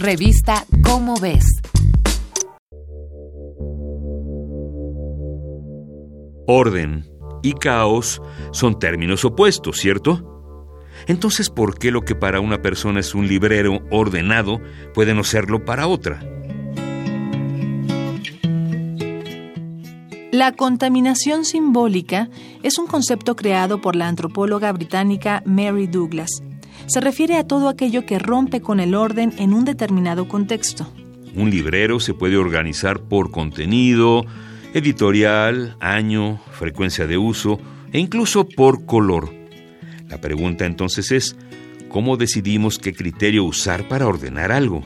Revista Cómo ves. Orden y caos son términos opuestos, ¿cierto? Entonces, ¿por qué lo que para una persona es un librero ordenado puede no serlo para otra? La contaminación simbólica es un concepto creado por la antropóloga británica Mary Douglas se refiere a todo aquello que rompe con el orden en un determinado contexto. Un librero se puede organizar por contenido, editorial, año, frecuencia de uso e incluso por color. La pregunta entonces es, ¿cómo decidimos qué criterio usar para ordenar algo?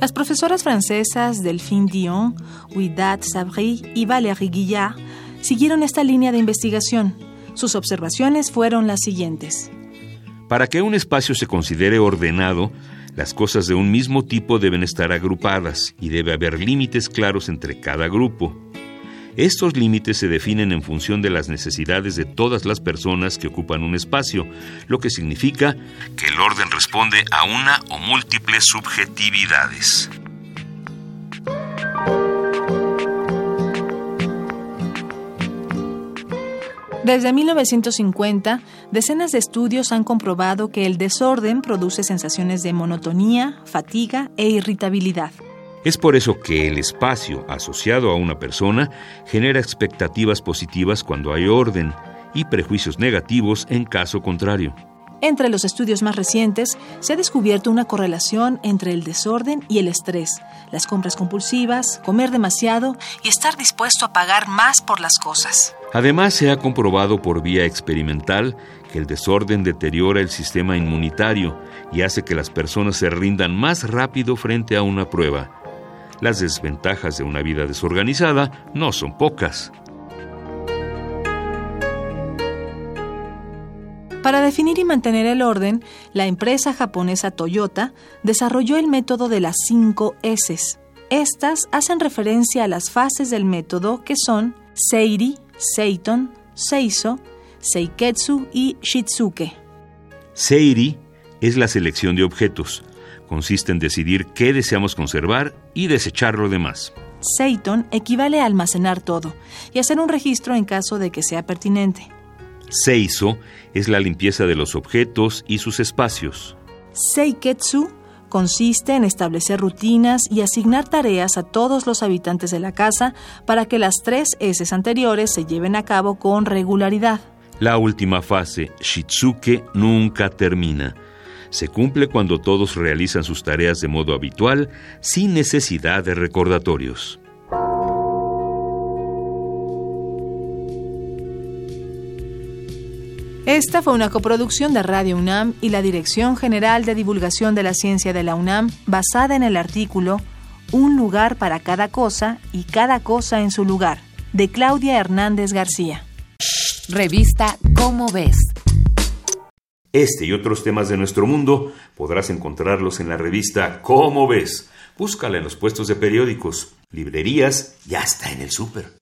Las profesoras francesas Delphine Dion, Ouidat Sabri y Valérie Guillard siguieron esta línea de investigación. Sus observaciones fueron las siguientes. Para que un espacio se considere ordenado, las cosas de un mismo tipo deben estar agrupadas y debe haber límites claros entre cada grupo. Estos límites se definen en función de las necesidades de todas las personas que ocupan un espacio, lo que significa que el orden responde a una o múltiples subjetividades. Desde 1950, decenas de estudios han comprobado que el desorden produce sensaciones de monotonía, fatiga e irritabilidad. Es por eso que el espacio asociado a una persona genera expectativas positivas cuando hay orden y prejuicios negativos en caso contrario. Entre los estudios más recientes se ha descubierto una correlación entre el desorden y el estrés, las compras compulsivas, comer demasiado y estar dispuesto a pagar más por las cosas. Además, se ha comprobado por vía experimental que el desorden deteriora el sistema inmunitario y hace que las personas se rindan más rápido frente a una prueba. Las desventajas de una vida desorganizada no son pocas. Para definir y mantener el orden, la empresa japonesa Toyota desarrolló el método de las 5 S. Estas hacen referencia a las fases del método que son Seiri, Seiton, Seiso, Seiketsu y Shitsuke. Seiri es la selección de objetos. Consiste en decidir qué deseamos conservar y desechar lo demás. Seiton equivale a almacenar todo y hacer un registro en caso de que sea pertinente. Seiso es la limpieza de los objetos y sus espacios. Seiketsu consiste en establecer rutinas y asignar tareas a todos los habitantes de la casa para que las tres S anteriores se lleven a cabo con regularidad. La última fase, Shitsuke, nunca termina. Se cumple cuando todos realizan sus tareas de modo habitual, sin necesidad de recordatorios. Esta fue una coproducción de Radio UNAM y la Dirección General de Divulgación de la Ciencia de la UNAM, basada en el artículo Un lugar para cada cosa y cada cosa en su lugar, de Claudia Hernández García. Revista Cómo ves. Este y otros temas de nuestro mundo podrás encontrarlos en la revista Cómo ves. Búscala en los puestos de periódicos, librerías y hasta en el súper.